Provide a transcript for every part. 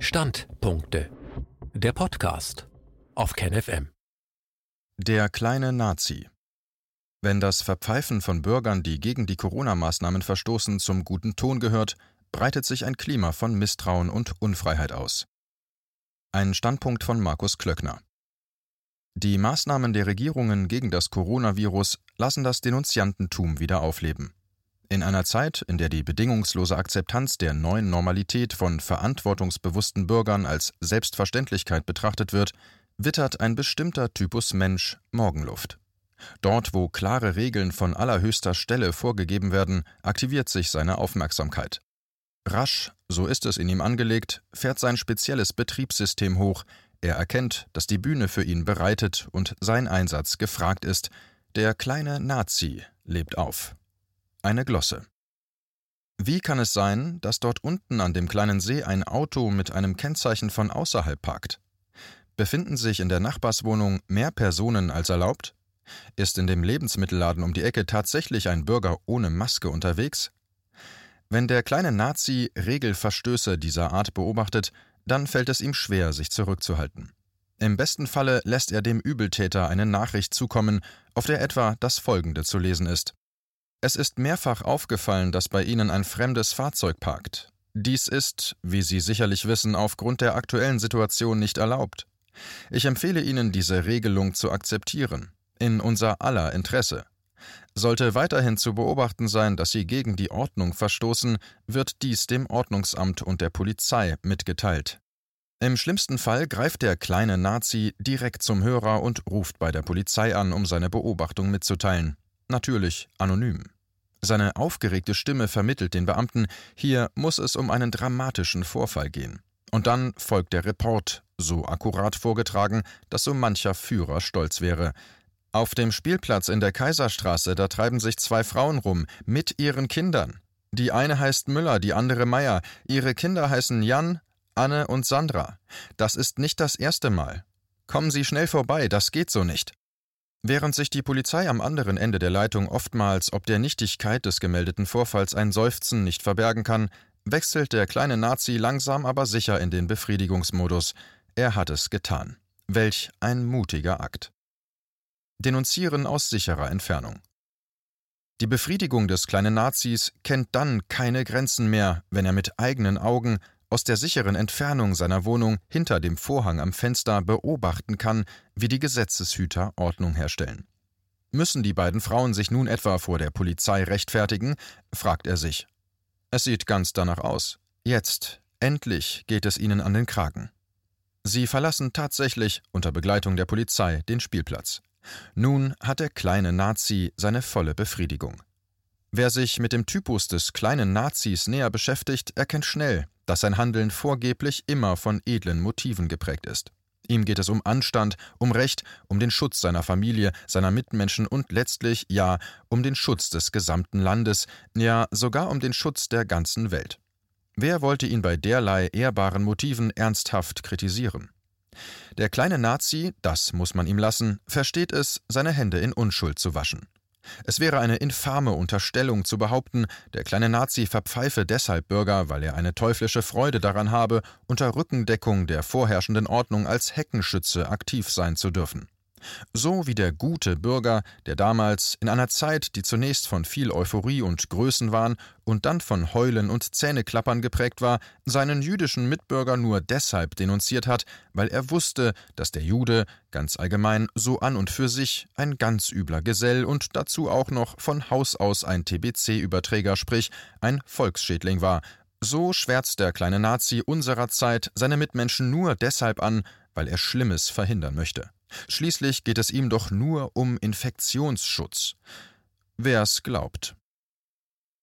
Standpunkte. Der Podcast auf KenFM. Der kleine Nazi. Wenn das Verpfeifen von Bürgern, die gegen die Corona-Maßnahmen verstoßen, zum guten Ton gehört, breitet sich ein Klima von Misstrauen und Unfreiheit aus. Ein Standpunkt von Markus Klöckner. Die Maßnahmen der Regierungen gegen das Coronavirus lassen das Denunziantentum wieder aufleben. In einer Zeit, in der die bedingungslose Akzeptanz der neuen Normalität von verantwortungsbewussten Bürgern als Selbstverständlichkeit betrachtet wird, wittert ein bestimmter Typus Mensch Morgenluft. Dort, wo klare Regeln von allerhöchster Stelle vorgegeben werden, aktiviert sich seine Aufmerksamkeit. Rasch, so ist es in ihm angelegt, fährt sein spezielles Betriebssystem hoch, er erkennt, dass die Bühne für ihn bereitet und sein Einsatz gefragt ist. Der kleine Nazi lebt auf. Eine Glosse. Wie kann es sein, dass dort unten an dem kleinen See ein Auto mit einem Kennzeichen von außerhalb parkt? Befinden sich in der Nachbarswohnung mehr Personen als erlaubt? Ist in dem Lebensmittelladen um die Ecke tatsächlich ein Bürger ohne Maske unterwegs? Wenn der kleine Nazi Regelverstöße dieser Art beobachtet, dann fällt es ihm schwer, sich zurückzuhalten. Im besten Falle lässt er dem Übeltäter eine Nachricht zukommen, auf der etwa das folgende zu lesen ist es ist mehrfach aufgefallen, dass bei Ihnen ein fremdes Fahrzeug parkt. Dies ist, wie Sie sicherlich wissen, aufgrund der aktuellen Situation nicht erlaubt. Ich empfehle Ihnen, diese Regelung zu akzeptieren, in unser aller Interesse. Sollte weiterhin zu beobachten sein, dass Sie gegen die Ordnung verstoßen, wird dies dem Ordnungsamt und der Polizei mitgeteilt. Im schlimmsten Fall greift der kleine Nazi direkt zum Hörer und ruft bei der Polizei an, um seine Beobachtung mitzuteilen natürlich anonym. Seine aufgeregte Stimme vermittelt den Beamten, hier muss es um einen dramatischen Vorfall gehen. Und dann folgt der Report, so akkurat vorgetragen, dass so mancher Führer stolz wäre. Auf dem Spielplatz in der Kaiserstraße, da treiben sich zwei Frauen rum, mit ihren Kindern. Die eine heißt Müller, die andere Meier. Ihre Kinder heißen Jan, Anne und Sandra. Das ist nicht das erste Mal. Kommen Sie schnell vorbei, das geht so nicht. Während sich die Polizei am anderen Ende der Leitung oftmals ob der Nichtigkeit des gemeldeten Vorfalls ein Seufzen nicht verbergen kann, wechselt der kleine Nazi langsam aber sicher in den Befriedigungsmodus. Er hat es getan. Welch ein mutiger Akt. Denunzieren aus sicherer Entfernung. Die Befriedigung des kleinen Nazis kennt dann keine Grenzen mehr, wenn er mit eigenen Augen aus der sicheren Entfernung seiner Wohnung hinter dem Vorhang am Fenster beobachten kann, wie die Gesetzeshüter Ordnung herstellen. Müssen die beiden Frauen sich nun etwa vor der Polizei rechtfertigen? fragt er sich. Es sieht ganz danach aus. Jetzt, endlich, geht es ihnen an den Kragen. Sie verlassen tatsächlich unter Begleitung der Polizei den Spielplatz. Nun hat der kleine Nazi seine volle Befriedigung. Wer sich mit dem Typus des kleinen Nazis näher beschäftigt, erkennt schnell, dass sein Handeln vorgeblich immer von edlen Motiven geprägt ist. Ihm geht es um Anstand, um Recht, um den Schutz seiner Familie, seiner Mitmenschen und letztlich, ja, um den Schutz des gesamten Landes, ja sogar um den Schutz der ganzen Welt. Wer wollte ihn bei derlei ehrbaren Motiven ernsthaft kritisieren? Der kleine Nazi, das muss man ihm lassen, versteht es, seine Hände in Unschuld zu waschen. Es wäre eine infame Unterstellung zu behaupten, der kleine Nazi verpfeife deshalb Bürger, weil er eine teuflische Freude daran habe, unter Rückendeckung der vorherrschenden Ordnung als Heckenschütze aktiv sein zu dürfen so wie der gute Bürger, der damals in einer Zeit, die zunächst von viel Euphorie und Größenwahn und dann von Heulen und Zähneklappern geprägt war, seinen jüdischen Mitbürger nur deshalb denunziert hat, weil er wusste, dass der Jude ganz allgemein so an und für sich ein ganz übler Gesell und dazu auch noch von Haus aus ein TBC-Überträger, sprich ein Volksschädling war, so schwärzt der kleine Nazi unserer Zeit seine Mitmenschen nur deshalb an, weil er Schlimmes verhindern möchte. Schließlich geht es ihm doch nur um Infektionsschutz. Wer's glaubt.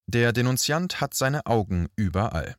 Der Denunziant hat seine Augen überall.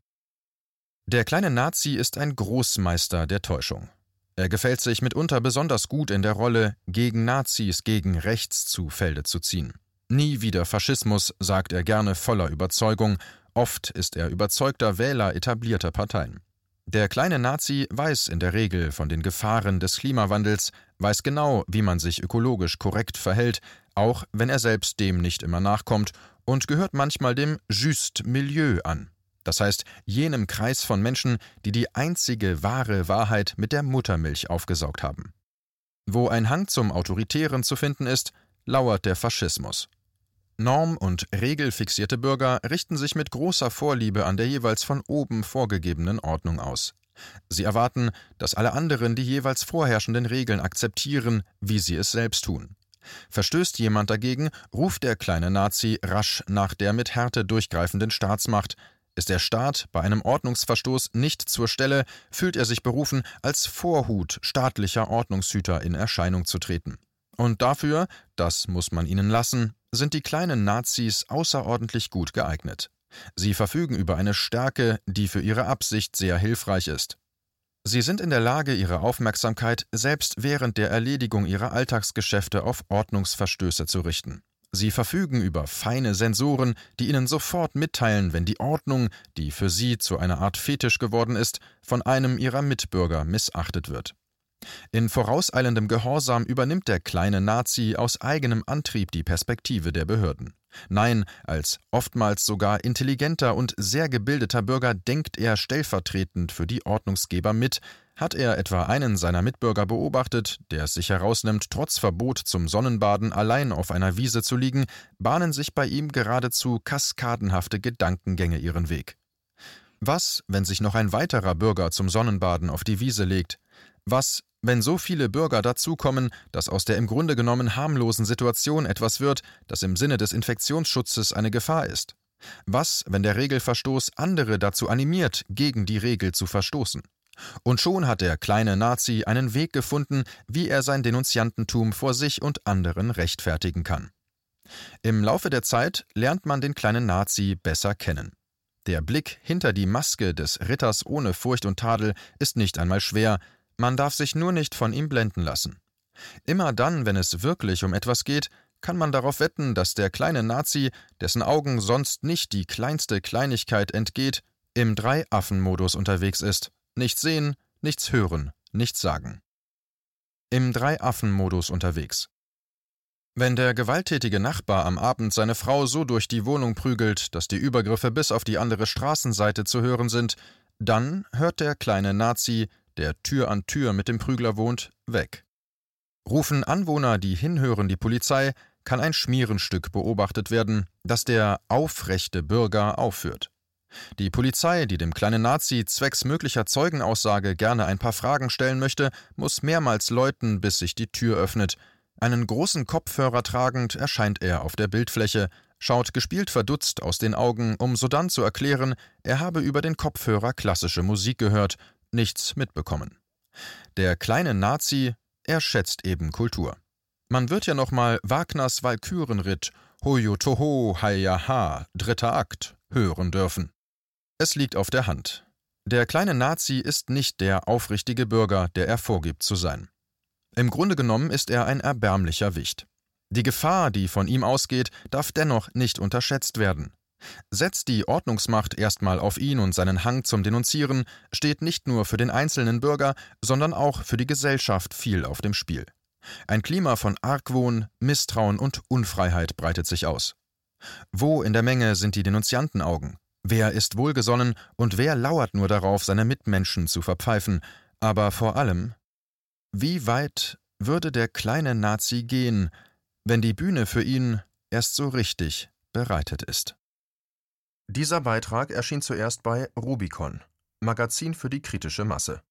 Der kleine Nazi ist ein Großmeister der Täuschung. Er gefällt sich mitunter besonders gut in der Rolle, gegen Nazis, gegen rechts zu Felde zu ziehen. Nie wieder Faschismus, sagt er gerne voller Überzeugung, oft ist er überzeugter Wähler etablierter Parteien. Der kleine Nazi weiß in der Regel von den Gefahren des Klimawandels, weiß genau, wie man sich ökologisch korrekt verhält, auch wenn er selbst dem nicht immer nachkommt, und gehört manchmal dem Just Milieu an. das heißt jenem Kreis von Menschen, die die einzige wahre Wahrheit mit der Muttermilch aufgesaugt haben. Wo ein Hang zum Autoritären zu finden ist, lauert der Faschismus. Norm- und regelfixierte Bürger richten sich mit großer Vorliebe an der jeweils von oben vorgegebenen Ordnung aus. Sie erwarten, dass alle anderen die jeweils vorherrschenden Regeln akzeptieren, wie sie es selbst tun. Verstößt jemand dagegen, ruft der kleine Nazi rasch nach der mit Härte durchgreifenden Staatsmacht. Ist der Staat bei einem Ordnungsverstoß nicht zur Stelle, fühlt er sich berufen, als Vorhut staatlicher Ordnungshüter in Erscheinung zu treten. Und dafür, das muss man ihnen lassen, sind die kleinen Nazis außerordentlich gut geeignet. Sie verfügen über eine Stärke, die für ihre Absicht sehr hilfreich ist. Sie sind in der Lage, ihre Aufmerksamkeit selbst während der Erledigung ihrer Alltagsgeschäfte auf Ordnungsverstöße zu richten. Sie verfügen über feine Sensoren, die ihnen sofort mitteilen, wenn die Ordnung, die für sie zu einer Art Fetisch geworden ist, von einem ihrer Mitbürger missachtet wird. In vorauseilendem Gehorsam übernimmt der kleine Nazi aus eigenem Antrieb die Perspektive der Behörden. Nein, als oftmals sogar intelligenter und sehr gebildeter Bürger denkt er stellvertretend für die Ordnungsgeber mit, hat er etwa einen seiner Mitbürger beobachtet, der es sich herausnimmt, trotz Verbot zum Sonnenbaden allein auf einer Wiese zu liegen, bahnen sich bei ihm geradezu kaskadenhafte Gedankengänge ihren Weg. Was, wenn sich noch ein weiterer Bürger zum Sonnenbaden auf die Wiese legt? Was, wenn so viele Bürger dazukommen, dass aus der im Grunde genommen harmlosen Situation etwas wird, das im Sinne des Infektionsschutzes eine Gefahr ist? Was, wenn der Regelverstoß andere dazu animiert, gegen die Regel zu verstoßen? Und schon hat der kleine Nazi einen Weg gefunden, wie er sein Denunziantentum vor sich und anderen rechtfertigen kann. Im Laufe der Zeit lernt man den kleinen Nazi besser kennen. Der Blick hinter die Maske des Ritters ohne Furcht und Tadel ist nicht einmal schwer, man darf sich nur nicht von ihm blenden lassen. Immer dann, wenn es wirklich um etwas geht, kann man darauf wetten, dass der kleine Nazi, dessen Augen sonst nicht die kleinste Kleinigkeit entgeht, im Drei-Affen-Modus unterwegs ist. Nichts sehen, nichts hören, nichts sagen. Im Drei-Affen-Modus unterwegs. Wenn der gewalttätige Nachbar am Abend seine Frau so durch die Wohnung prügelt, dass die Übergriffe bis auf die andere Straßenseite zu hören sind, dann hört der kleine Nazi, der Tür an Tür mit dem Prügler wohnt, weg. Rufen Anwohner, die hinhören, die Polizei, kann ein Schmierenstück beobachtet werden, das der aufrechte Bürger aufführt. Die Polizei, die dem kleinen Nazi zwecks möglicher Zeugenaussage gerne ein paar Fragen stellen möchte, muss mehrmals läuten, bis sich die Tür öffnet. Einen großen Kopfhörer tragend erscheint er auf der Bildfläche, schaut gespielt verdutzt aus den Augen, um sodann zu erklären, er habe über den Kopfhörer klassische Musik gehört nichts mitbekommen. Der kleine Nazi, er schätzt eben Kultur. Man wird ja noch mal Wagners Walkürenritt Hoyo Toho Ha, dritter Akt hören dürfen. Es liegt auf der Hand. Der kleine Nazi ist nicht der aufrichtige Bürger, der er vorgibt zu sein. Im Grunde genommen ist er ein erbärmlicher Wicht. Die Gefahr, die von ihm ausgeht, darf dennoch nicht unterschätzt werden. Setzt die Ordnungsmacht erstmal auf ihn und seinen Hang zum Denunzieren, steht nicht nur für den einzelnen Bürger, sondern auch für die Gesellschaft viel auf dem Spiel. Ein Klima von Argwohn, Misstrauen und Unfreiheit breitet sich aus. Wo in der Menge sind die Denunziantenaugen? Wer ist wohlgesonnen und wer lauert nur darauf, seine Mitmenschen zu verpfeifen? Aber vor allem, wie weit würde der kleine Nazi gehen, wenn die Bühne für ihn erst so richtig bereitet ist? Dieser Beitrag erschien zuerst bei Rubicon – Magazin für die kritische Masse.